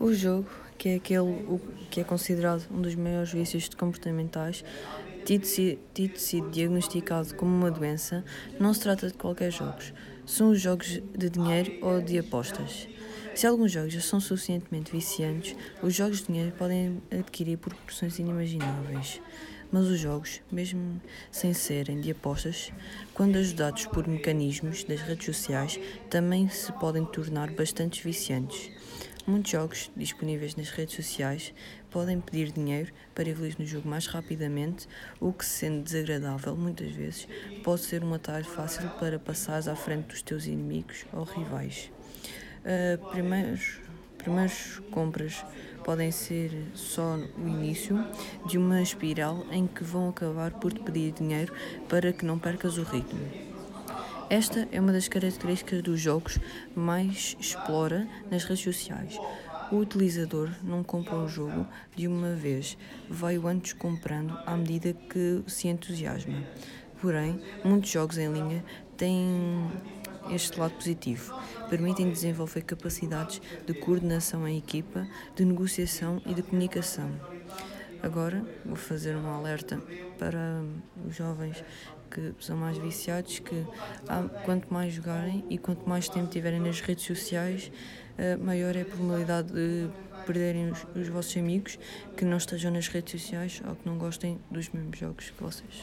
O jogo, que é aquele que é considerado um dos maiores vícios comportamentais, tido, sido diagnosticado como uma doença, não se trata de qualquer jogos. São os jogos de dinheiro ou de apostas. Se alguns jogos já são suficientemente viciantes, os jogos de dinheiro podem adquirir proporções inimagináveis. Mas os jogos, mesmo sem serem de apostas, quando ajudados por mecanismos das redes sociais, também se podem tornar bastante viciantes. Muitos jogos disponíveis nas redes sociais podem pedir dinheiro para evoluir no jogo mais rapidamente, o que, sendo desagradável muitas vezes, pode ser um atalho fácil para passares à frente dos teus inimigos ou rivais. Uh, primeiros, primeiras compras podem ser só o início de uma espiral em que vão acabar por te pedir dinheiro para que não percas o ritmo. Esta é uma das características dos jogos mais explora nas redes sociais. O utilizador não compra o jogo de uma vez, vai-o antes comprando à medida que se entusiasma. Porém, muitos jogos em linha têm este lado positivo. Permitem desenvolver capacidades de coordenação em equipa, de negociação e de comunicação. Agora vou fazer um alerta para os jovens que são mais viciados que quanto mais jogarem e quanto mais tempo tiverem nas redes sociais, maior é a probabilidade de perderem os, os vossos amigos que não estejam nas redes sociais ou que não gostem dos mesmos jogos que vocês.